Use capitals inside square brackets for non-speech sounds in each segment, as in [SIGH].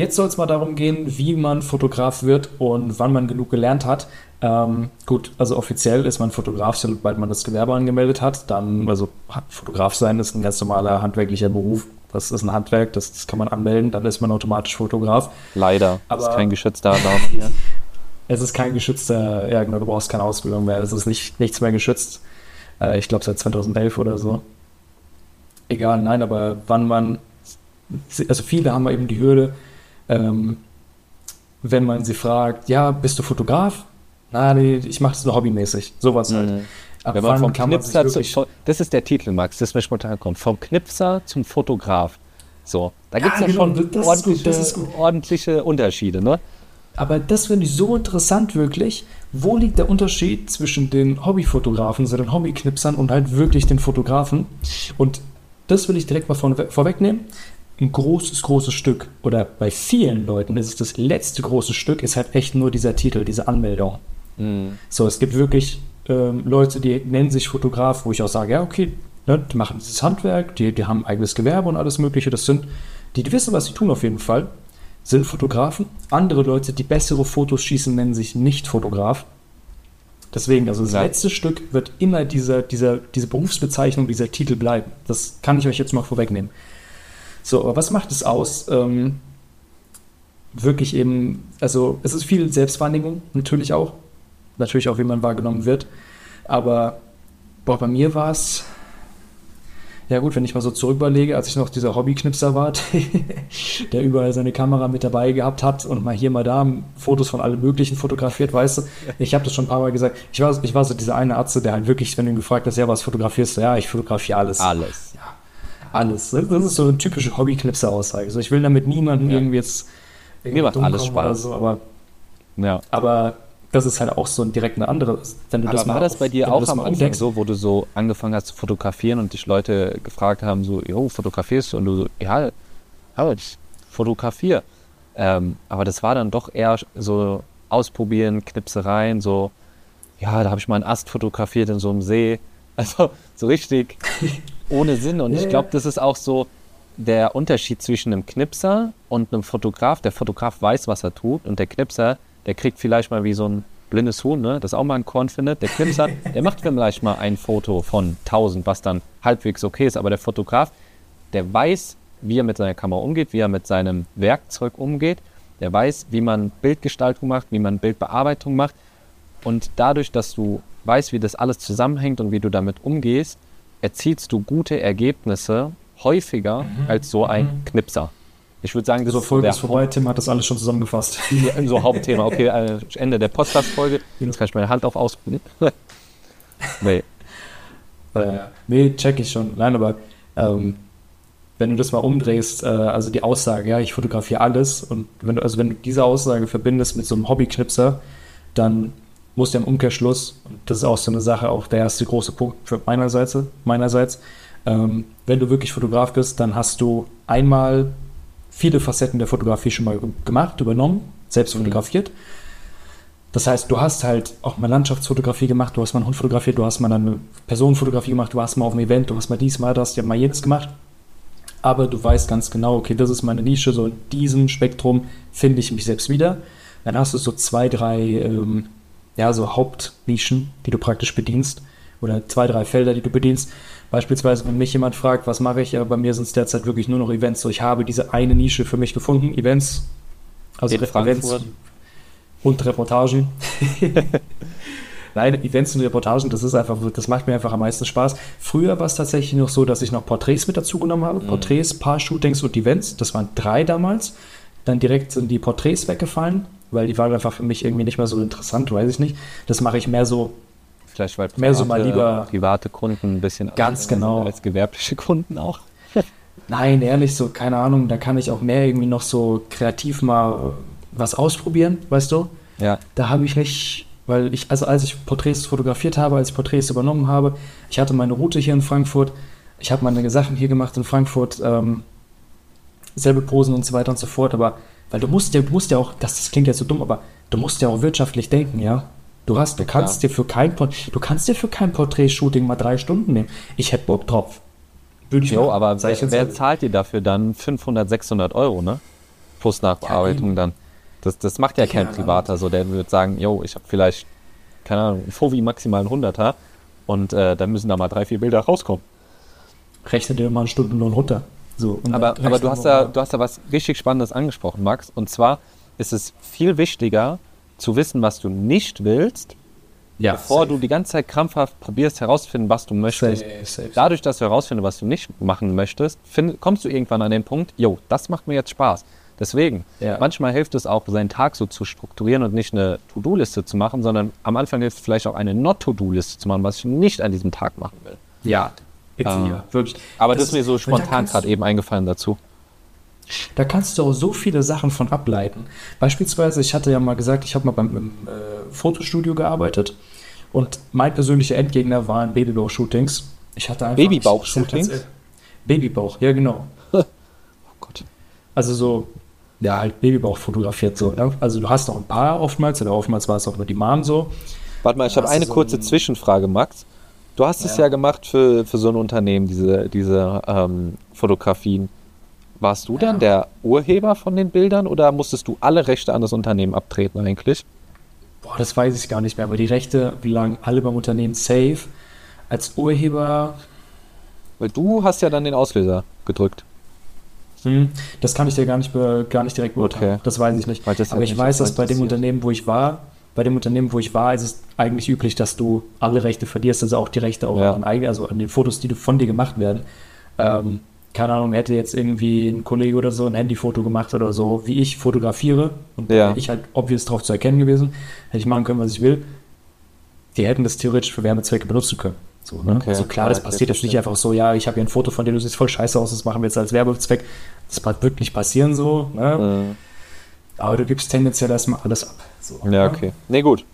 Jetzt soll es mal darum gehen, wie man Fotograf wird und wann man genug gelernt hat. Ähm, gut, also offiziell ist man Fotograf, sobald man das Gewerbe angemeldet hat. Dann, also Fotograf sein ist ein ganz normaler handwerklicher Beruf. Das ist ein Handwerk, das, das kann man anmelden, dann ist man automatisch Fotograf. Leider. Aber ist kein geschützter Name hier. [LAUGHS] es ist kein geschützter, ja genau, du brauchst keine Ausbildung mehr. Es ist nicht, nichts mehr geschützt. Äh, ich glaube seit 2011 oder so. Egal, nein, aber wann man, also viele haben eben die Hürde, ähm, wenn man sie fragt, ja, bist du Fotograf? Nein, nee, ich mache es nur hobbymäßig. Sowas halt. Mhm. Ab wenn man vom Knipser man zu, das ist der Titel, Max, das mir spontan kommt. Vom Knipser zum Fotograf. So, da gibt es ja, genau, schon ordentliche, ordentliche Unterschiede, ne? Aber das finde ich so interessant wirklich. Wo liegt der Unterschied zwischen den Hobbyfotografen, also den Hobbyknipsern und halt wirklich den Fotografen? Und das will ich direkt mal vorwegnehmen ein großes, großes Stück oder bei vielen Leuten ist es das letzte große Stück, ist halt echt nur dieser Titel, diese Anmeldung. Mhm. So, es gibt wirklich ähm, Leute, die nennen sich Fotograf, wo ich auch sage, ja, okay, ne, die machen dieses Handwerk, die, die haben eigenes Gewerbe und alles Mögliche. Das sind, die, die wissen, was sie tun auf jeden Fall, sind Fotografen. Andere Leute, die bessere Fotos schießen, nennen sich nicht Fotograf. Deswegen, also das ja. letzte Stück wird immer dieser, dieser, diese Berufsbezeichnung, dieser Titel bleiben. Das kann ich euch jetzt mal vorwegnehmen. So, aber was macht es aus? Ähm, wirklich eben, also es ist viel Selbstwahrnehmung, natürlich auch. Natürlich auch, wie man wahrgenommen wird. Aber boah, bei mir war es, ja gut, wenn ich mal so zurück überlege, als ich noch dieser Hobbyknipser war, [LAUGHS] der überall seine Kamera mit dabei gehabt hat und mal hier, mal da Fotos von allem Möglichen fotografiert, weißt du, ich habe das schon ein paar Mal gesagt, ich war, ich war so dieser eine Arzt, der halt wirklich, wenn du ihn gefragt hast, ja, was fotografierst du? Ja, ich fotografiere alles. Alles. Ja alles. Das ist so eine typische Hobby-Knipser-Aussage. Also ich will damit niemanden ja. irgendwie jetzt. Mir macht alles Spaß. So, aber, ja. aber das ist halt auch so direkt eine andere. Wenn aber das war das bei dir auch am Anfang so, wo du so angefangen hast zu fotografieren und dich Leute gefragt haben, so, jo, fotografierst du? Und du so, ja, ja ich fotografiere. Ähm, aber das war dann doch eher so ausprobieren, Knipsereien, so, ja, da habe ich mal einen Ast fotografiert in so einem See. [LAUGHS] Also so richtig [LAUGHS] ohne Sinn. Und ich glaube, das ist auch so der Unterschied zwischen einem Knipser und einem Fotograf. Der Fotograf weiß, was er tut und der Knipser, der kriegt vielleicht mal wie so ein blindes Huhn, ne, das auch mal ein Korn findet. Der Knipser, [LAUGHS] der macht vielleicht mal ein Foto von 1000, was dann halbwegs okay ist. Aber der Fotograf, der weiß, wie er mit seiner Kamera umgeht, wie er mit seinem Werkzeug umgeht. Der weiß, wie man Bildgestaltung macht, wie man Bildbearbeitung macht. Und dadurch, dass du weißt, wie das alles zusammenhängt und wie du damit umgehst, erzielst du gute Ergebnisse häufiger mhm. als so ein mhm. Knipser. Ich würde sagen, das so, ist Folge ist vorbei. Tim hat das alles schon zusammengefasst. so Hauptthema. Okay, äh, Ende der Podcast-Folge. Jetzt kann ich meine Hand auf ausprobieren. [LAUGHS] nee. Äh, nee, check ich schon. Nein, aber ähm, wenn du das mal umdrehst, äh, also die Aussage, ja, ich fotografiere alles und wenn du, also wenn du diese Aussage verbindest mit so einem Hobbyknipser, dann musst du im Umkehrschluss, und das ist auch so eine Sache, auch der erste große Punkt für meinerseits, meinerseits ähm, wenn du wirklich Fotograf bist, dann hast du einmal viele Facetten der Fotografie schon mal gemacht, übernommen, selbst mhm. fotografiert. Das heißt, du hast halt auch mal Landschaftsfotografie gemacht, du hast mal einen Hund fotografiert, du hast mal eine Personenfotografie gemacht, du hast mal auf einem Event, du hast mal dies, mal das, hast mal jedes gemacht. Aber du weißt ganz genau, okay, das ist meine Nische, so in diesem Spektrum finde ich mich selbst wieder. Dann hast du so zwei, drei ähm, ja, so Hauptnischen, die du praktisch bedienst oder zwei, drei Felder, die du bedienst. Beispielsweise, wenn mich jemand fragt, was mache ich, ja, bei mir sind es derzeit wirklich nur noch Events. So, ich habe diese eine Nische für mich gefunden, Events, also In Referenz Frankfurt. und Reportagen. [LAUGHS] Nein, Events und Reportagen, das ist einfach, das macht mir einfach am meisten Spaß. Früher war es tatsächlich noch so, dass ich noch Porträts mit dazu genommen habe. Mhm. Porträts, Paar-Shootings und Events. Das waren drei damals. Dann direkt sind die Porträts weggefallen weil die waren einfach für mich irgendwie nicht mehr so interessant, weiß ich nicht. Das mache ich mehr so. Vielleicht weil private, mehr so mal lieber private Kunden ein bisschen ganz genau als gewerbliche Kunden auch. [LAUGHS] Nein, ehrlich so, keine Ahnung, da kann ich auch mehr irgendwie noch so kreativ mal was ausprobieren, weißt du? Ja. Da habe ich nicht, weil ich, also als ich Porträts fotografiert habe, als ich Porträts übernommen habe, ich hatte meine Route hier in Frankfurt, ich habe meine Sachen hier gemacht in Frankfurt, ähm, selbe Posen und so weiter und so fort, aber weil du musst ja, du musst ja auch, das, das klingt jetzt so dumm, aber du musst ja auch wirtschaftlich denken, ja. Du hast, du kannst ja. dir für kein du kannst dir für kein Porträt-Shooting mal drei Stunden nehmen. Ich hätte Bock drauf. Würde ich jo, aber wer, wer zahlt dir dafür dann 500, 600 Euro, ne? Postnachbearbeitung ja, dann. Das, das macht ja kein ja, Privater so, der würde sagen, yo, ich habe vielleicht, keine Ahnung, ein Fovi maximal ein 100er und äh, dann müssen da mal drei, vier Bilder rauskommen. Rechne dir mal eine Stunde nur runter. So, aber aber du, hast da, du hast da was richtig Spannendes angesprochen, Max. Und zwar ist es viel wichtiger zu wissen, was du nicht willst, ja, bevor safe. du die ganze Zeit krampfhaft probierst herauszufinden, was du möchtest. Safe, safe. Dadurch, dass du herausfindest, was du nicht machen möchtest, find, kommst du irgendwann an den Punkt, jo, das macht mir jetzt Spaß. Deswegen, ja. manchmal hilft es auch, seinen Tag so zu strukturieren und nicht eine To-Do-Liste zu machen, sondern am Anfang hilft es vielleicht auch eine Not-To-Do-Liste zu machen, was ich nicht an diesem Tag machen will. Ja, äh, ja wirklich. Aber das, das ist mir so spontan gerade eben eingefallen dazu. Da kannst du auch so viele Sachen von ableiten. Beispielsweise, ich hatte ja mal gesagt, ich habe mal beim äh, Fotostudio gearbeitet und mein persönlicher Endgegner waren Babybauch-Shootings. Ich hatte einfach Babybauch-Shootings? Babybauch, ja genau. [LAUGHS] oh Gott. Also so, ja, halt Babybauch fotografiert so. Ne? Also du hast noch ein paar oftmals, oder oftmals war es auch nur die Mom so. Warte mal, ich habe eine so kurze ein Zwischenfrage, Max. Du hast ja. es ja gemacht für, für so ein Unternehmen, diese, diese ähm, Fotografien. Warst du dann der Urheber von den Bildern oder musstest du alle Rechte an das Unternehmen abtreten eigentlich? Boah, das weiß ich gar nicht mehr, aber die Rechte lagen alle beim Unternehmen safe. Als Urheber. Weil du hast ja dann den Auslöser gedrückt. Hm, das kann ich dir gar nicht, gar nicht direkt beurteilen. Okay. Das weiß ich nicht. aber ich weiß, dass bei dem Unternehmen, wo ich war, bei dem Unternehmen, wo ich war, ist es eigentlich üblich, dass du alle Rechte verlierst, also auch die Rechte auch ja. an, also an den Fotos, die von dir gemacht werden. Ähm, keine Ahnung, hätte jetzt irgendwie ein Kollege oder so ein Handyfoto gemacht oder so, wie ich fotografiere und ja. ich halt obvious darauf zu erkennen gewesen, hätte ich machen können, was ich will. Die hätten das theoretisch für Wärmezwecke benutzen können. So, ne? okay, also klar, das passiert jetzt nicht einfach so, ja, ich habe hier ein Foto von dir, du siehst voll scheiße aus, das machen wir jetzt als Werbezweck. Das wird wirklich passieren so, ne? Mhm. Aber du gibst tendenziell erstmal alles ab. So, ja, ne? okay. Nee, gut.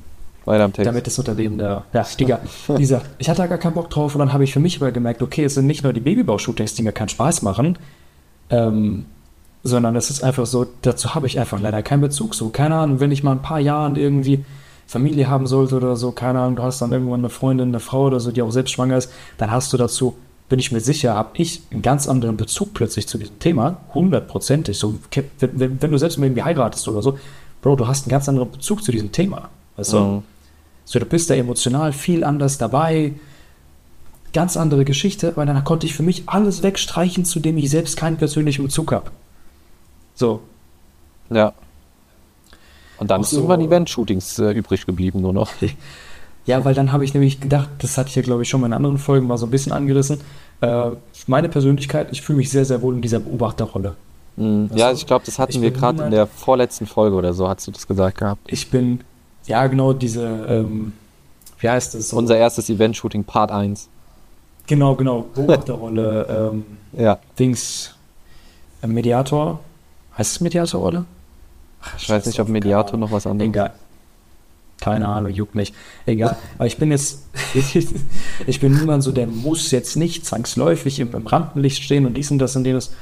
Weiter am Text. Damit das Unternehmen da, ja, Digga, dieser, [LAUGHS] ich hatte da gar keinen Bock drauf und dann habe ich für mich aber gemerkt, okay, es sind nicht nur die Babybau-Shootings, die mir keinen Spaß machen, ähm, sondern es ist einfach so, dazu habe ich einfach leider keinen Bezug. So, keine Ahnung, wenn ich mal ein paar Jahren irgendwie Familie haben sollte oder so, keine Ahnung, du hast dann irgendwann eine Freundin, eine Frau oder so, die auch selbst schwanger ist, dann hast du dazu, bin ich mir sicher, habe ich einen ganz anderen Bezug plötzlich zu diesem Thema, hundertprozentig. So, wenn, wenn, du selbst irgendwie heiratest oder so, Bro, du hast einen ganz anderen Bezug zu diesem Thema. Weißt du? Mhm. So, du bist da emotional viel anders dabei. Ganz andere Geschichte, weil dann konnte ich für mich alles wegstreichen, zu dem ich selbst keinen persönlichen Bezug habe. So. Ja. Und dann ist so, irgendwann Event-Shootings äh, übrig geblieben, nur noch. [LAUGHS] ja, weil dann habe ich nämlich gedacht, das hatte ich ja, glaube ich, schon mal in anderen Folgen mal so ein bisschen angerissen. Äh, meine Persönlichkeit, ich fühle mich sehr, sehr wohl in dieser Beobachterrolle. Mhm. Ja, ich glaube, das hatten wir gerade in der vorletzten Folge oder so, hast du das gesagt gehabt. Ich bin ja, genau, diese, ähm, wie heißt das? So? Unser erstes Event-Shooting, Part 1. Genau, genau, Beobachterrolle, [LAUGHS] ähm, ja. Dings, äh, Mediator, heißt es Mediatorrolle? Ich weiß nicht, ob Mediator noch was anderes Egal. Keine Ahnung, juckt mich. Egal. Aber ich bin jetzt, [LAUGHS] ich bin niemand so, der muss jetzt nicht zwangsläufig im, im Rampenlicht stehen und dies und das und jenes.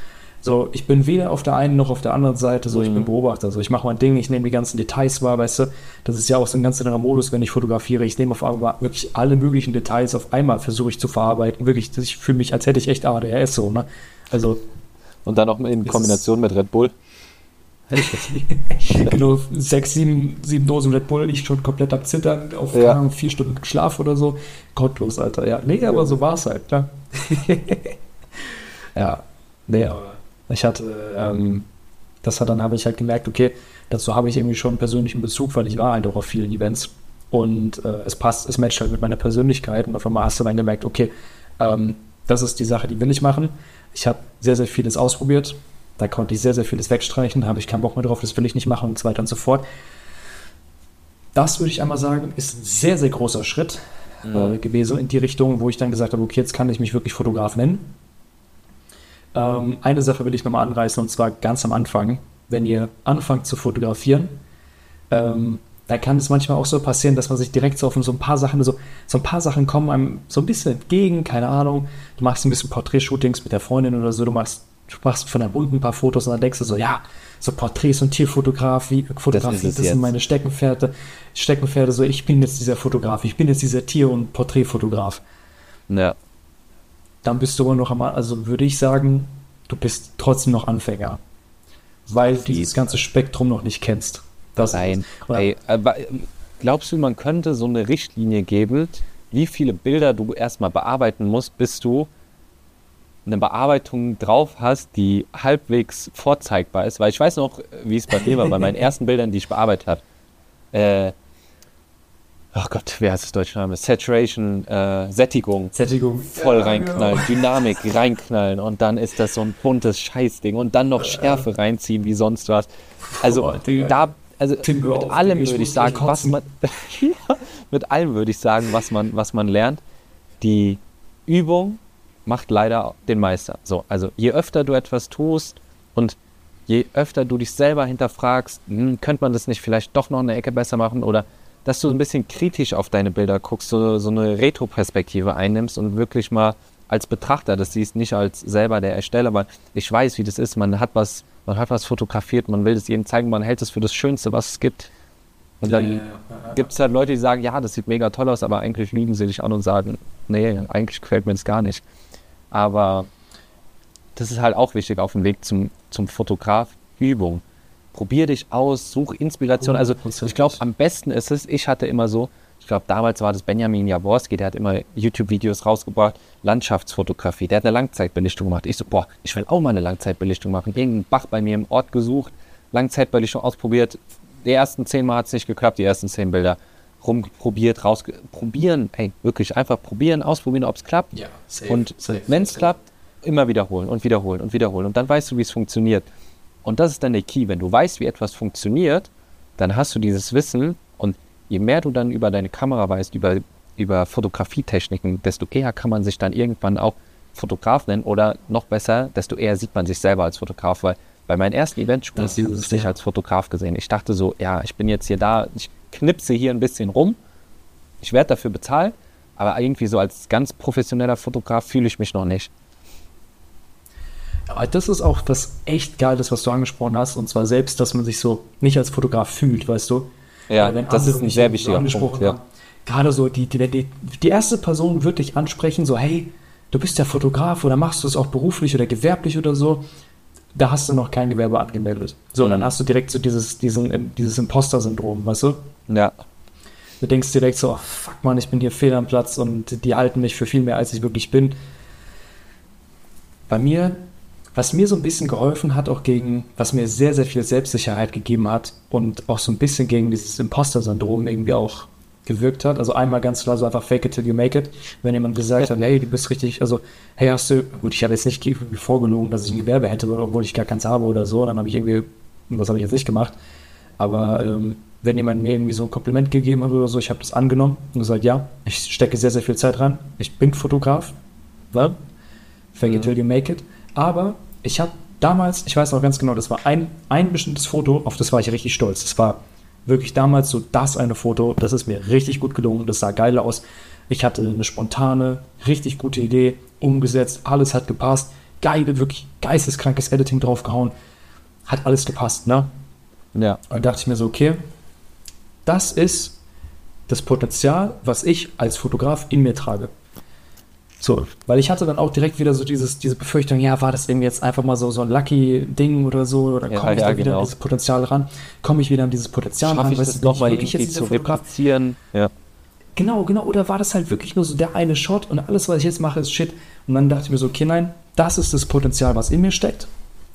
So, ich bin weder auf der einen noch auf der anderen Seite, so, ich bin mhm. Beobachter. So, ich mache mein Ding, ich nehme die ganzen Details wahr, weißt du. Das ist ja auch so ein ganz anderer Modus, wenn ich fotografiere. Ich nehme auf einmal wirklich alle möglichen Details auf einmal, versuche ich zu verarbeiten. Wirklich, ich fühle mich, als hätte ich echt ADHS so, ne? Also. Und dann auch in Kombination mit Red Bull. [LAUGHS] genau, sechs, sieben, sieben Dosen Red Bull, ich schon komplett am Zittern, auf ja. Ahnung, vier Stunden Schlaf oder so. Gottlos, Alter. Ja, nee, aber so war es halt, klar. [LAUGHS] ja, nee, aber ich hatte, ähm, das hat dann habe ich halt gemerkt, okay, dazu habe ich irgendwie schon einen persönlichen Bezug, weil ich war halt auch auf vielen Events und äh, es passt, es matcht halt mit meiner Persönlichkeit und auf einmal hast du dann gemerkt, okay, ähm, das ist die Sache, die will ich machen. Ich habe sehr, sehr vieles ausprobiert. Da konnte ich sehr, sehr vieles wegstreichen. Da habe ich keinen Bock mehr drauf, das will ich nicht machen und so weiter und so fort. Das würde ich einmal sagen, ist ein sehr, sehr großer Schritt mhm. äh, gewesen in die Richtung, wo ich dann gesagt habe, okay, jetzt kann ich mich wirklich Fotograf nennen. Ähm, eine Sache will ich nochmal anreißen und zwar ganz am Anfang, wenn ihr anfangt zu fotografieren, ähm, da kann es manchmal auch so passieren, dass man sich direkt so auf so ein paar Sachen, so, so ein paar Sachen kommen einem so ein bisschen entgegen, keine Ahnung. Du machst ein bisschen Porträtshootings mit der Freundin oder so, du machst, du machst von deinem Hund ein paar Fotos und dann denkst du so, ja, so Porträts und Tierfotografie, Fotografie, das, das sind meine Steckenpferde, Steckenpferde, so ich bin jetzt dieser Fotograf, ich bin jetzt dieser Tier- und Porträtfotograf. Ja dann bist du aber noch am, also würde ich sagen, du bist trotzdem noch Anfänger. weil du dieses ganze Spektrum noch nicht kennst. Das Nein. Ey, aber glaubst du, man könnte so eine Richtlinie geben, wie viele Bilder du erstmal bearbeiten musst, bis du eine Bearbeitung drauf hast, die halbwegs vorzeigbar ist? Weil ich weiß noch, wie es bei mir war, bei meinen [LAUGHS] ersten Bildern, die ich bearbeitet habe. Äh, ach Gott, wer heißt das deutsche Name? Saturation, äh, Sättigung. Sättigung. Voll ja, reinknallen, ja. Dynamik [LAUGHS] reinknallen und dann ist das so ein buntes Scheißding und dann noch Schärfe reinziehen wie sonst was. Also oh, da, also Tim, mit auf, allem würde ich sagen, was man, [LAUGHS] mit allem würde ich sagen, was man, was man lernt, die Übung macht leider den Meister. So, also je öfter du etwas tust und je öfter du dich selber hinterfragst, hm, könnte man das nicht vielleicht doch noch eine Ecke besser machen oder dass du ein bisschen kritisch auf deine Bilder guckst, so, so eine Retro-Perspektive einnimmst und wirklich mal als Betrachter das siehst, nicht als selber der Ersteller, weil ich weiß, wie das ist. Man hat was, man hat was fotografiert, man will es jedem zeigen, man hält es für das Schönste, was es gibt. Und dann gibt es halt Leute, die sagen, ja, das sieht mega toll aus, aber eigentlich lügen sie dich an und sagen, nee, eigentlich gefällt mir das gar nicht. Aber das ist halt auch wichtig auf dem Weg zum, zum Fotograf. Übung. Probier dich aus, such Inspiration. Also ich glaube, am besten ist es, ich hatte immer so, ich glaube, damals war das Benjamin Jaworski, der hat immer YouTube-Videos rausgebracht, Landschaftsfotografie. Der hat eine Langzeitbelichtung gemacht. Ich so, boah, ich will auch mal eine Langzeitbelichtung machen. Irgendeinen Bach bei mir im Ort gesucht, Langzeitbelichtung ausprobiert. Die ersten zehn Mal hat es nicht geklappt, die ersten zehn Bilder rumprobiert, raus probieren, hey, wirklich einfach probieren, ausprobieren, ob es klappt. Ja, safe, und wenn es klappt, immer wiederholen und wiederholen und wiederholen. Und dann weißt du, wie es funktioniert. Und das ist dann der Key. Wenn du weißt, wie etwas funktioniert, dann hast du dieses Wissen und je mehr du dann über deine Kamera weißt, über, über Fotografietechniken, desto eher kann man sich dann irgendwann auch Fotograf nennen oder noch besser, desto eher sieht man sich selber als Fotograf, weil bei meinen ersten Events habe ich mich als Fotograf gesehen. Ich dachte so, ja, ich bin jetzt hier da, ich knipse hier ein bisschen rum. Ich werde dafür bezahlt, aber irgendwie so als ganz professioneller Fotograf fühle ich mich noch nicht. Aber das ist auch was echt Geiles, was du angesprochen hast, und zwar selbst, dass man sich so nicht als Fotograf fühlt, weißt du? Ja, das ist ein sehr wichtiger Punkt. Ja. Gerade so, die, die, die, die erste Person wird dich ansprechen, so, hey, du bist ja Fotograf oder machst du es auch beruflich oder gewerblich oder so da hast du noch kein Gewerbe angemeldet. So, und dann hast du direkt so dieses, diesen, dieses Imposter-Syndrom, weißt du? Ja. Du denkst direkt so, oh, fuck man, ich bin hier fehl am Platz und die halten mich für viel mehr, als ich wirklich bin. Bei mir, was mir so ein bisschen geholfen hat, auch gegen, was mir sehr, sehr viel Selbstsicherheit gegeben hat und auch so ein bisschen gegen dieses Imposter-Syndrom irgendwie auch gewirkt hat. Also einmal ganz klar so einfach fake it till you make it. Wenn jemand gesagt hat, [LAUGHS] hey, du bist richtig, also, hey, hast du, gut, ich habe jetzt nicht vorgelogen, dass ich ein Gewerbe hätte, obwohl ich gar keins habe oder so, dann habe ich irgendwie, was habe ich jetzt nicht gemacht. Aber ähm, wenn jemand mir irgendwie so ein Kompliment gegeben hat oder so, ich habe das angenommen und gesagt, ja, ich stecke sehr, sehr viel Zeit rein. Ich bin Fotograf. Well, fake mhm. it till you make it. Aber ich habe damals, ich weiß noch ganz genau, das war ein, ein bestimmtes Foto, auf das war ich richtig stolz. Das war wirklich damals so das eine Foto, das ist mir richtig gut gelungen, das sah geil aus. Ich hatte eine spontane, richtig gute Idee umgesetzt, alles hat gepasst, geile, wirklich geisteskrankes Editing draufgehauen, hat alles gepasst, ne? Ja. Und da dachte ich mir so, okay, das ist das Potenzial, was ich als Fotograf in mir trage. So, weil ich hatte dann auch direkt wieder so dieses, diese Befürchtung, ja, war das irgendwie jetzt einfach mal so, so ein Lucky-Ding oder so, oder ja, komme ich ja, da wieder genau. an dieses Potenzial ran? Komme ich wieder an dieses Potenzial Schaff ran? Ich das noch mal ich jetzt zu replizieren? Ja. Genau, genau. Oder war das halt wirklich nur so der eine Shot und alles, was ich jetzt mache, ist Shit? Und dann dachte ich mir so, okay, nein, das ist das Potenzial, was in mir steckt.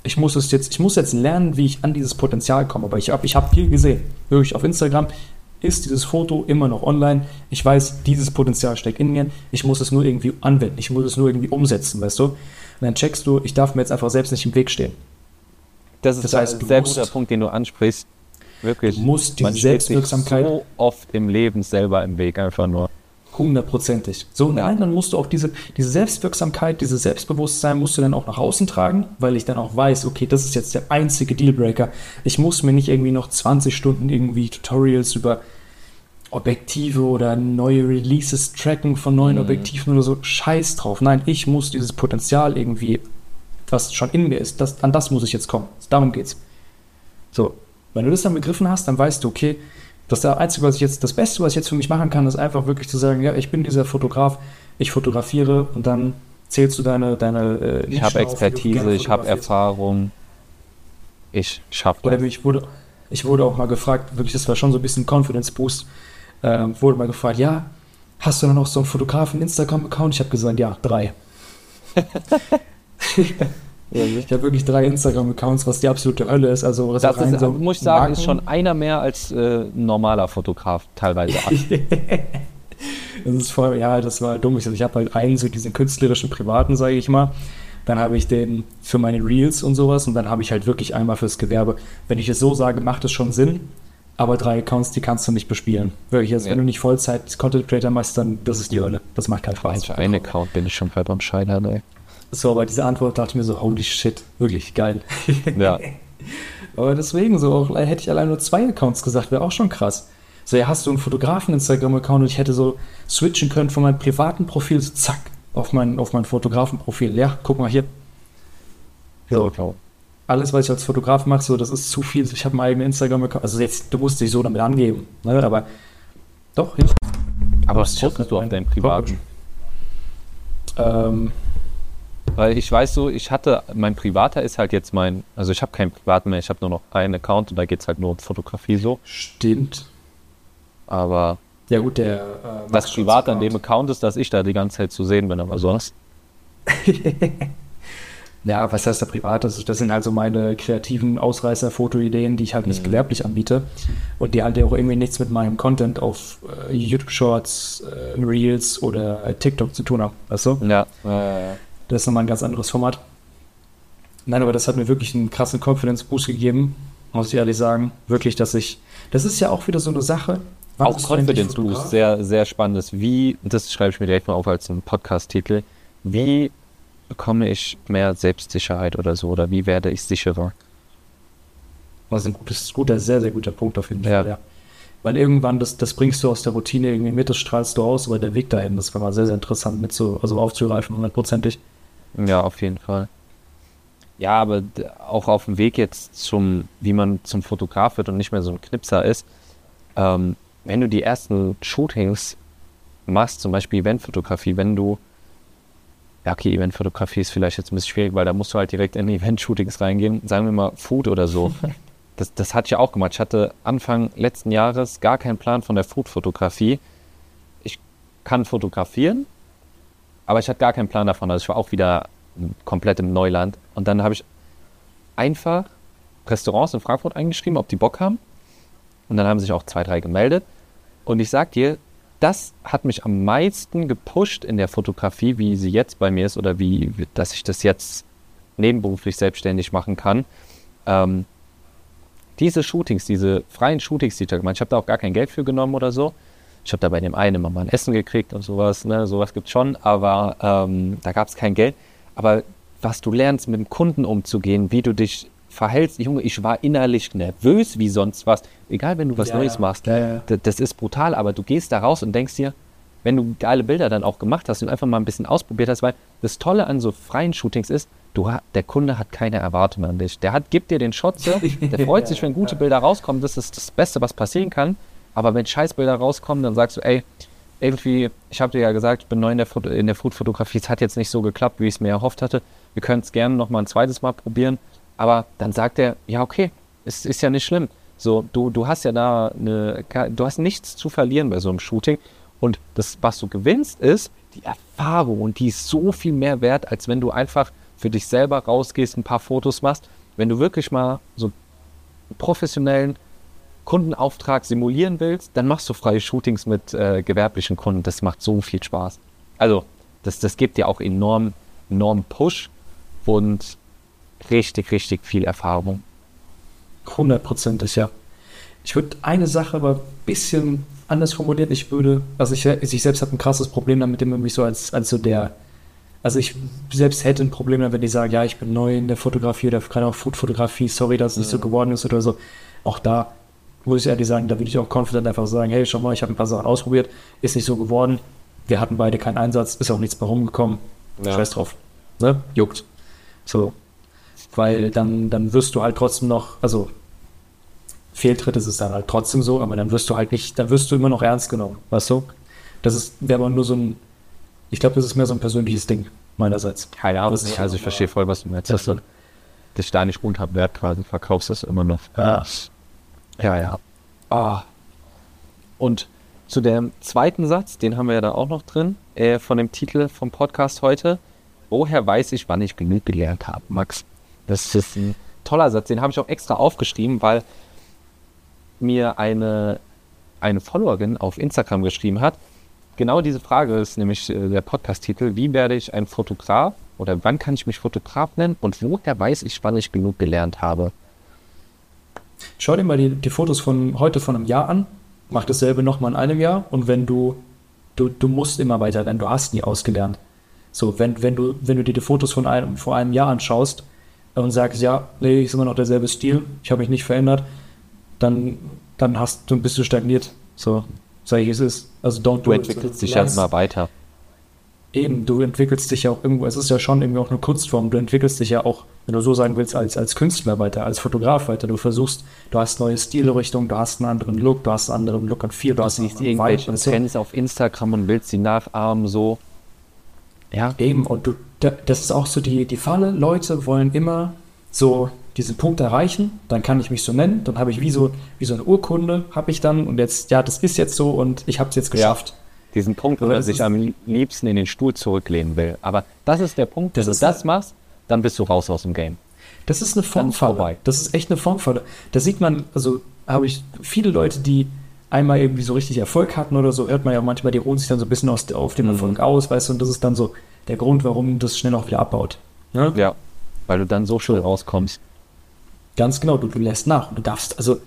Ich muss es jetzt, ich muss jetzt lernen, wie ich an dieses Potenzial komme. Aber ich habe ich hab viel gesehen, wirklich auf Instagram ist dieses Foto immer noch online. Ich weiß, dieses Potenzial steckt in mir. Ich muss es nur irgendwie anwenden. Ich muss es nur irgendwie umsetzen, weißt du? Und dann checkst du, ich darf mir jetzt einfach selbst nicht im Weg stehen. Das ist das heißt, ein sehr guter Punkt, den du ansprichst. Wirklich. Du musst die Selbstwirksamkeit. so oft im Leben selber im Weg, einfach nur. Hundertprozentig. So, nein, dann musst du auch diese, diese Selbstwirksamkeit, dieses Selbstbewusstsein musst du dann auch nach außen tragen, weil ich dann auch weiß, okay, das ist jetzt der einzige Dealbreaker. Ich muss mir nicht irgendwie noch 20 Stunden irgendwie Tutorials über Objektive oder neue Releases tracken von neuen mhm. Objektiven oder so. Scheiß drauf. Nein, ich muss dieses Potenzial irgendwie, was schon in mir ist, das, an das muss ich jetzt kommen. Darum geht's. So, wenn du das dann begriffen hast, dann weißt du, okay, das Einzige, was ich jetzt, das Beste, was ich jetzt für mich machen kann, ist einfach wirklich zu sagen, ja, ich bin dieser Fotograf, ich fotografiere und dann zählst du deine, deine äh, Ich habe Expertise, ich habe Erfahrung. ich schaffe das. Oder ich wurde, ich wurde auch mal gefragt, wirklich, das war schon so ein bisschen Confidence Boost, äh, wurde mal gefragt, ja, hast du dann noch so einen Fotografen Instagram-Account? Ich habe gesagt, ja, drei. [LAUGHS] ich habe wirklich drei Instagram-Accounts, was die absolute Hölle ist. Also das ist, so muss ich sagen, Marken. ist schon einer mehr als äh, ein normaler Fotograf teilweise. [LAUGHS] das ist voll, ja, das war dumm. Ich habe halt einen, so diesen künstlerischen Privaten, sage ich mal. Dann habe ich den für meine Reels und sowas und dann habe ich halt wirklich einmal fürs Gewerbe. Wenn ich es so sage, macht es schon Sinn, aber drei Accounts, die kannst du nicht bespielen. Wirklich, also ja. wenn du nicht Vollzeit Content Creator machst, dann das ist die Hölle. Das macht keinen Spaß. Für einen Account bin ich schon halb am Scheitern, ey. So, aber diese Antwort dachte ich mir so, holy shit, wirklich geil. [LAUGHS] Ja. aber deswegen so, auch, hätte ich allein nur zwei Accounts gesagt, wäre auch schon krass. So, ja, hast du einen Fotografen-Instagram-Account und ich hätte so switchen können von meinem privaten Profil, so zack, auf mein, auf mein Fotografen-Profil. Ja, guck mal hier. So, ja, alles, was ich als Fotograf mache, so, das ist zu viel. Ich habe meinen eigenen Instagram-Account. Also jetzt, du musst dich so damit angeben. Ne? Aber doch, ja. Aber was postest du auf deinem privaten? Ähm, Weil ich weiß so, ich hatte, mein privater ist halt jetzt mein, also ich habe keinen privaten mehr, ich habe nur noch einen Account und da geht es halt nur um Fotografie so. Stimmt. Aber ja gut, der äh, das privat an dem Account ist, dass ich da die ganze Zeit zu sehen bin, aber sonst. [LAUGHS] ja, was heißt da privat? Das, das sind also meine kreativen Ausreißer-Fotoideen, die ich halt nicht mhm. gewerblich anbiete und die halt auch irgendwie nichts mit meinem Content auf äh, YouTube Shorts, äh, Reels oder äh, TikTok zu tun haben. Weißt du? Ja. Das ist nochmal ein ganz anderes Format. Nein, aber das hat mir wirklich einen krassen Confidence-Boost gegeben, muss ich ehrlich sagen. Wirklich, dass ich. Das ist ja auch wieder so eine Sache auch Confidence Boost, sehr, sehr spannendes. Wie, das schreibe ich mir direkt mal auf als einen Podcast-Titel, wie bekomme ich mehr Selbstsicherheit oder so, oder wie werde ich sicherer? Das ist ein gutes, guter, sehr, sehr guter Punkt auf jeden Fall, ja. ja. Weil irgendwann, das, das bringst du aus der Routine irgendwie mit, das strahlst du aus, aber der Weg dahin, das war mal sehr, sehr interessant mit so, also aufzugreifen, hundertprozentig. Ja, auf jeden Fall. Ja, aber auch auf dem Weg jetzt zum, wie man zum Fotograf wird und nicht mehr so ein Knipser ist, ähm, wenn du die ersten Shootings machst, zum Beispiel Eventfotografie, wenn du, ja okay, Eventfotografie ist vielleicht jetzt ein bisschen schwierig, weil da musst du halt direkt in Event-Shootings reingehen, sagen wir mal Food oder so. [LAUGHS] Das, das hatte ich ja auch gemacht. Ich hatte Anfang letzten Jahres gar keinen Plan von der Food-Fotografie. Ich kann fotografieren, aber ich hatte gar keinen Plan davon. Also ich war auch wieder komplett im Neuland. Und dann habe ich einfach Restaurants in Frankfurt eingeschrieben, ob die Bock haben. Und dann haben sich auch zwei, drei gemeldet. Und ich sag dir, das hat mich am meisten gepusht in der Fotografie, wie sie jetzt bei mir ist oder wie, dass ich das jetzt nebenberuflich selbstständig machen kann. Ähm, diese Shootings, diese freien Shootings, die ich da gemacht ich habe da auch gar kein Geld für genommen oder so. Ich habe da bei dem einen immer mal ein Essen gekriegt und sowas, ne? sowas gibt es schon, aber ähm, da gab es kein Geld. Aber was du lernst, mit dem Kunden umzugehen, wie du dich verhältst, Junge, ich war innerlich nervös wie sonst was. Egal, wenn du was ja, Neues ja. machst, ja, das ist brutal, aber du gehst da raus und denkst dir, wenn du geile Bilder dann auch gemacht hast und einfach mal ein bisschen ausprobiert hast, weil das Tolle an so freien Shootings ist, du, der Kunde hat keine Erwartungen an dich. Der hat, gibt dir den Shot, [LAUGHS] der freut sich, wenn gute Bilder rauskommen, das ist das Beste, was passieren kann. Aber wenn Scheißbilder rauskommen, dann sagst du, ey, irgendwie, ich habe dir ja gesagt, ich bin neu in der, in der Food-Fotografie, es hat jetzt nicht so geklappt, wie ich es mir erhofft hatte. Wir können es gerne noch mal ein zweites Mal probieren. Aber dann sagt er, ja, okay, es ist ja nicht schlimm. So, du, du hast ja da eine, du hast nichts zu verlieren bei so einem Shooting. Und das, was du gewinnst, ist die Erfahrung. Und die ist so viel mehr wert, als wenn du einfach für dich selber rausgehst, ein paar Fotos machst. Wenn du wirklich mal so professionellen Kundenauftrag simulieren willst, dann machst du freie Shootings mit äh, gewerblichen Kunden. Das macht so viel Spaß. Also, das, das gibt dir auch enorm, enorm Push. Und richtig, richtig viel Erfahrung. Hundertprozentig, ja. Ich würde eine Sache aber ein bisschen anders formulieren. Ich würde, also ich, ich selbst habe ein krasses Problem damit, immer mich so als, als so der, also ich selbst hätte ein Problem damit, wenn ich sage, ja, ich bin neu in der Fotografie oder gerade auch Food-Fotografie, sorry, dass es ja. nicht so geworden ist oder so. Auch da muss ich ehrlich sagen, da würde ich auch confident einfach sagen, hey, schau mal, ich habe ein paar Sachen ausprobiert, ist nicht so geworden. Wir hatten beide keinen Einsatz, ist auch nichts mehr rumgekommen. Ja. Scheiß drauf. Ne? Juckt. So, weil dann, dann wirst du halt trotzdem noch, also Fehltritt ist es dann halt trotzdem so, aber dann wirst du halt nicht, dann wirst du immer noch ernst genommen, weißt du? Das ist, wäre aber nur so ein, ich glaube, das ist mehr so ein persönliches Ding meinerseits. Keine Ahnung, also ich verstehe voll, was du meinst. Das, dich da nicht unter Wert quasi verkaufst, das immer noch. Ja, ja. ja. Ah. Und zu dem zweiten Satz, den haben wir ja da auch noch drin, äh, von dem Titel vom Podcast heute. Woher weiß ich, wann ich genug gelernt habe, Max? Das ist ein toller Satz, den habe ich auch extra aufgeschrieben, weil mir eine, eine Followerin auf Instagram geschrieben hat. Genau diese Frage ist nämlich äh, der Podcast-Titel. Wie werde ich ein Fotograf oder wann kann ich mich Fotograf nennen und woher weiß ich, wann ich genug gelernt habe? Schau dir mal die, die Fotos von heute von einem Jahr an. Mach dasselbe nochmal in einem Jahr und wenn du, du, du musst immer weiter werden, du hast nie ausgelernt. So, wenn, wenn, du, wenn du dir die Fotos von einem, vor einem Jahr anschaust und sagst, ja, nee, ist immer noch derselbe Stil, ich habe mich nicht verändert, dann, dann hast du, bist du stagniert. So, sag ich, es ist. Also don't Du entwickelst dich ja immer weiter. Eben, du entwickelst dich ja auch irgendwo, es ist ja schon irgendwie auch eine Kunstform, du entwickelst dich ja auch, wenn du so sagen willst, als, als Künstler weiter, als Fotograf weiter. Du versuchst, du hast neue Stilrichtungen, du hast einen anderen Look, du hast einen anderen Look an viel, du hast nicht irgendwelche Trends auf Instagram und willst sie nachahmen, so. Ja. Eben, und du, das ist auch so die, die Falle, Leute wollen immer so diesen Punkt erreichen, dann kann ich mich so nennen, dann habe ich wie so, wie so eine Urkunde, habe ich dann und jetzt, ja, das ist jetzt so und ich habe es jetzt geschafft. Ja, diesen Punkt, wo er sich am liebsten in den Stuhl zurücklehnen will. Aber das ist der Punkt, wenn du das machst, dann bist du raus aus dem Game. Das ist eine Formfalle. Das ist echt eine Formfalle. Da sieht man, also habe ich viele Leute, die einmal irgendwie so richtig Erfolg hatten oder so, hört man ja manchmal, die ruhen sich dann so ein bisschen aus, auf dem mhm. Erfolg aus, weißt du, und das ist dann so der Grund, warum das schnell auch wieder abbaut. Ne? Ja, weil du dann so schnell rauskommst. Ganz genau, du, du lässt nach. Du darfst, also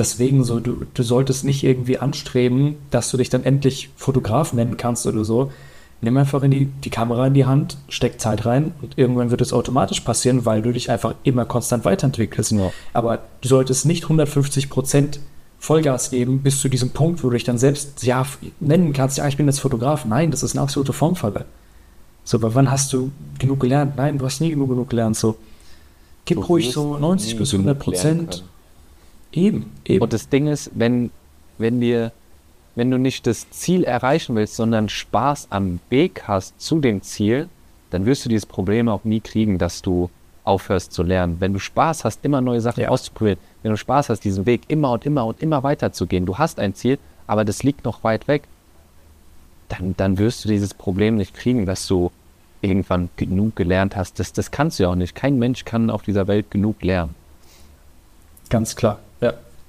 deswegen so, du, du solltest nicht irgendwie anstreben, dass du dich dann endlich Fotograf nennen kannst oder so. Nimm einfach in die, die Kamera in die Hand, steck Zeit rein und irgendwann wird es automatisch passieren, weil du dich einfach immer konstant weiterentwickelst. Ja. Aber du solltest nicht 150 Prozent Vollgas geben bis zu diesem Punkt, wo du dich dann selbst ja, nennen kannst, ja, ich bin jetzt Fotograf. Nein, das ist eine absolute Formfalle. So, aber wann hast du genug gelernt? Nein, du hast nie genug, genug gelernt. So, Gib du ruhig so 90 bis 100 Prozent. Eben, eben. Und das Ding ist, wenn, wenn dir, wenn du nicht das Ziel erreichen willst, sondern Spaß am Weg hast zu dem Ziel, dann wirst du dieses Problem auch nie kriegen, dass du aufhörst zu lernen. Wenn du Spaß hast, immer neue Sachen ja. auszuprobieren, wenn du Spaß hast, diesen Weg immer und immer und immer weiter zu gehen, du hast ein Ziel, aber das liegt noch weit weg, dann, dann wirst du dieses Problem nicht kriegen, dass du irgendwann genug gelernt hast. Das, das kannst du ja auch nicht. Kein Mensch kann auf dieser Welt genug lernen. Ganz klar.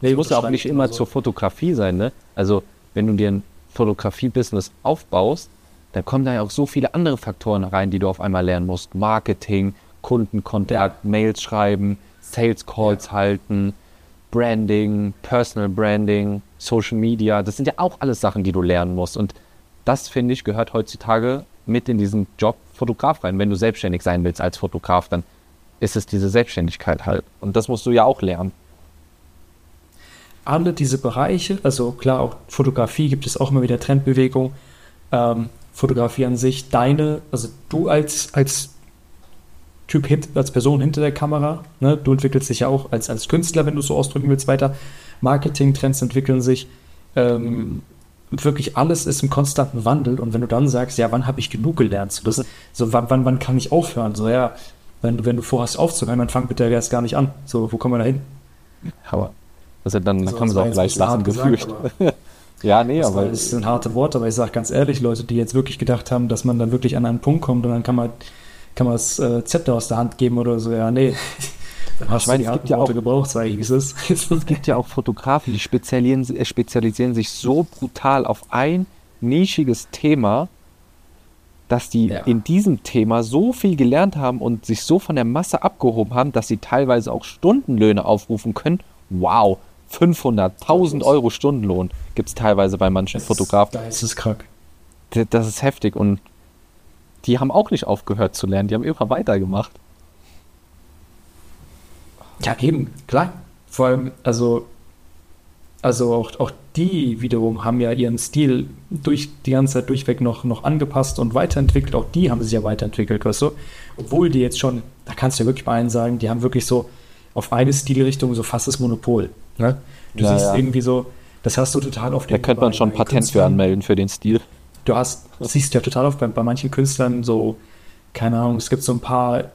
Nee, muss ja auch nicht immer so. zur Fotografie sein, ne? Also, wenn du dir ein Fotografie-Business aufbaust, dann kommen da ja auch so viele andere Faktoren rein, die du auf einmal lernen musst. Marketing, Kundenkontakt, ja. Mails schreiben, Sales Calls ja. halten, Branding, Personal Branding, Social Media. Das sind ja auch alles Sachen, die du lernen musst. Und das, finde ich, gehört heutzutage mit in diesen Job Fotograf rein. Wenn du selbstständig sein willst als Fotograf, dann ist es diese Selbstständigkeit halt. Und das musst du ja auch lernen. Alle diese Bereiche, also klar, auch Fotografie gibt es auch immer wieder Trendbewegung. Ähm, Fotografie an sich, deine, also du als, als Typ, als Person hinter der Kamera, ne, du entwickelst dich ja auch als, als Künstler, wenn du so ausdrücken willst, weiter. Marketing-Trends entwickeln sich. Ähm, wirklich alles ist im konstanten Wandel und wenn du dann sagst, ja, wann habe ich genug gelernt? So, das, so wann, wann, wann kann ich aufhören? So, ja, wenn du, wenn du vorhast aufzuhören, dann fang bitte erst gar nicht an. So, wo kommen wir da hin? Aber also dann, dann können wir auch gleich lachen, gefühlt. [LAUGHS] ja, nee, aber. Das sind harte Worte, aber ich sage ganz ehrlich, Leute, die jetzt wirklich gedacht haben, dass man dann wirklich an einen Punkt kommt und dann kann man, kann man das äh, Zepter aus der Hand geben oder so, ja, nee. [LAUGHS] Hast ich meine, es gibt ja auch gebraucht, sag ich, es. [LAUGHS] es gibt ja auch Fotografen, die spezialisieren, spezialisieren sich so brutal auf ein nischiges Thema, dass die ja. in diesem Thema so viel gelernt haben und sich so von der Masse abgehoben haben, dass sie teilweise auch Stundenlöhne aufrufen können. Wow, 500, 1000 Euro Stundenlohn gibt es teilweise bei manchen das Fotografen. Das ist krank. Das ist heftig und die haben auch nicht aufgehört zu lernen, die haben immer weitergemacht. Ja, eben, klar. Vor allem, also, also auch, auch die wiederum haben ja ihren Stil durch die ganze Zeit durchweg noch, noch angepasst und weiterentwickelt. Auch die haben sich ja weiterentwickelt, weißt du? Obwohl die jetzt schon, da kannst du ja wirklich bei allen sagen, die haben wirklich so auf eine Stilrichtung so fast das Monopol. Ne? Du ja, siehst ja. irgendwie so, das hast du total auf den. Da könnte man schon ein Patent für anmelden für den Stil. Du hast, siehst ja total oft bei, bei manchen Künstlern so, keine Ahnung, es gibt so ein paar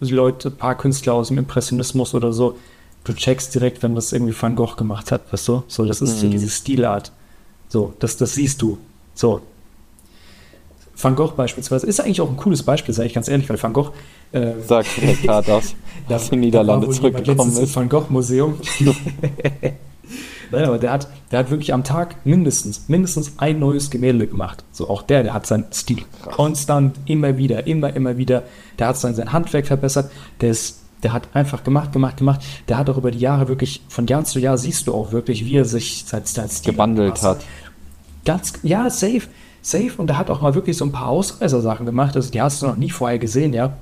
Leute, ein paar Künstler aus dem Impressionismus oder so, du checkst direkt, wenn das irgendwie Van Gogh gemacht hat, weißt du? So, das ist mhm. diese Stilart. So, das, das siehst du. So. Van Gogh beispielsweise ist eigentlich auch ein cooles Beispiel, sage ich ganz ehrlich, weil Van Gogh. Äh, Sagt Rekard aus, dass [LAUGHS] in Niederlande zurückgekommen ist. Van Gogh Museum. [LAUGHS] Nein, aber der hat, der hat wirklich am Tag mindestens, mindestens ein neues Gemälde gemacht. So auch der, der hat seinen Stil Krass. konstant, immer wieder, immer, immer wieder. Der hat sein, sein Handwerk verbessert. Der ist, der hat einfach gemacht, gemacht, gemacht. Der hat auch über die Jahre wirklich, von Jahr zu Jahr siehst du auch wirklich, wie er sich sein, sein Stil gewandelt hat. Ganz, ja, safe, safe. Und er hat auch mal wirklich so ein paar Ausreißer-Sachen gemacht. Also die hast du noch nie vorher gesehen, ja.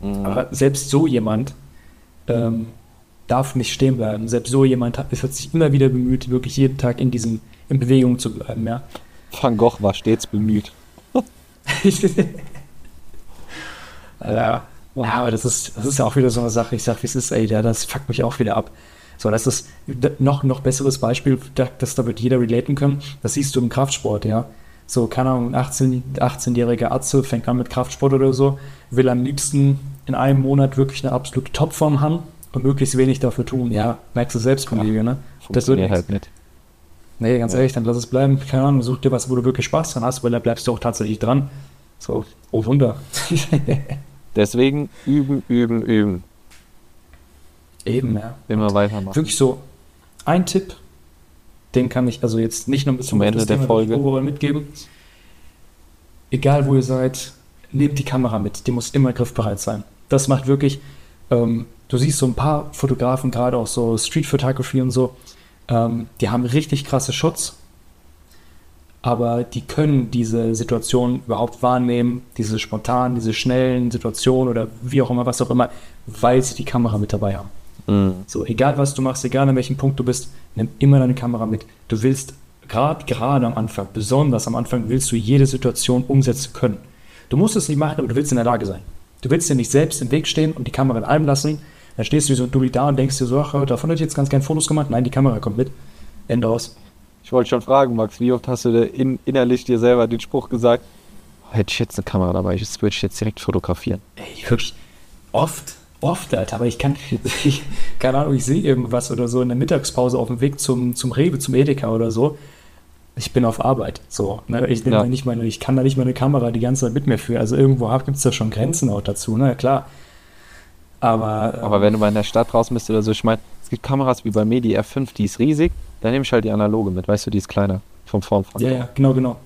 Mhm. Aber selbst so jemand, ähm, darf nicht stehen bleiben. Selbst so jemand hat, hat sich immer wieder bemüht, wirklich jeden Tag in diesem, in Bewegung zu bleiben, ja. Van Gogh war stets bemüht. [LAUGHS] ja, aber das ist, das ist ja auch wieder so eine Sache. Ich sag, wie es ist, ey, das fuckt mich auch wieder ab. So, das ist noch, noch besseres Beispiel, das da wird jeder relaten können. Das siehst du im Kraftsport, ja. So, keine Ahnung, ein 18, 18-jähriger Atze fängt an mit Kraftsport oder so, will am liebsten in einem Monat wirklich eine absolute Topform haben und möglichst wenig dafür tun. Ja, merkst du selbst, Kollege, ne? Das wird halt nicht. Nee, ganz ja. ehrlich, dann lass es bleiben. Keine Ahnung, such dir was, wo du wirklich Spaß dran hast, weil da bleibst du auch tatsächlich dran. So, oh Wunder. [LAUGHS] Deswegen üben, üben, üben. Eben, ja. Immer weitermachen. Wirklich so, ein Tipp, den kann ich also jetzt nicht nur bis zum Ende der Folge mitgeben. Egal wo ihr seid, nehmt die Kamera mit. Die muss immer griffbereit sein. Das macht wirklich, ähm, du siehst so ein paar Fotografen, gerade auch so Street Photography und so, ähm, die haben richtig krasse Schutz, aber die können diese Situation überhaupt wahrnehmen, diese spontanen, diese schnellen Situationen oder wie auch immer, was auch immer, weil sie die Kamera mit dabei haben. Mhm. So, egal was du machst, egal an welchem Punkt du bist, nimm immer deine Kamera mit. Du willst gerade gerade am Anfang, besonders am Anfang, willst du jede Situation umsetzen können. Du musst es nicht machen, aber du willst in der Lage sein. Du willst dir nicht selbst im Weg stehen und die Kamera in allem lassen, dann stehst du wie so ein Dulli da und denkst dir so, ach, davon hätte ich jetzt ganz gern Fotos gemacht. Nein, die Kamera kommt mit. Ende aus. Ich wollte schon fragen, Max, wie oft hast du in, innerlich dir selber den Spruch gesagt, hätte ich jetzt eine Kamera dabei, das würde ich jetzt direkt fotografieren. Ey, wirklich oft, oft, Alter, aber ich kann, [LAUGHS] ich, keine Ahnung, ich sehe irgendwas oder so in der Mittagspause auf dem Weg zum, zum Rewe, zum Edeka oder so. Ich bin auf Arbeit, so. Ne? Ich, ja. nicht meine, ich kann da nicht meine Kamera die ganze Zeit mit mir führen. Also irgendwo gibt es da schon Grenzen auch dazu, ne? Klar. Aber, aber wenn du mal in der Stadt raus bist oder so, ich meine, es gibt Kameras wie bei mir, die R5, die ist riesig, dann nehme ich halt die analoge mit, weißt du, die ist kleiner vom Formfaktor. Ja, ja, genau, genau.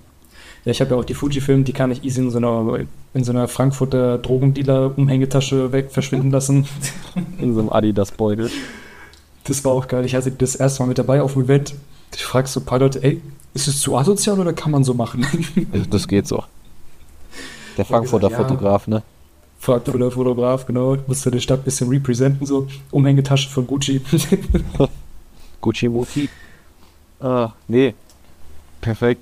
Ja, ich habe ja auch die Fujifilm, die kann ich easy in so einer, in so einer Frankfurter Drogendealer-Umhängetasche weg verschwinden lassen. [LAUGHS] in so einem Adidas-Beutel. Das war auch geil. Ich hatte das erste Mal mit dabei auf dem Event. Ich frage so ein paar Leute, ey, ist es zu asozial oder kann man so machen? [LAUGHS] das geht so. Der Frankfurter gesagt, Fotograf, ja. ne? Frankfurter Fotograf, genau. Musste die Stadt ein bisschen representen, so. Umhängetasche von Gucci. [LAUGHS] Gucci Mutti. Ah, nee. Perfekt.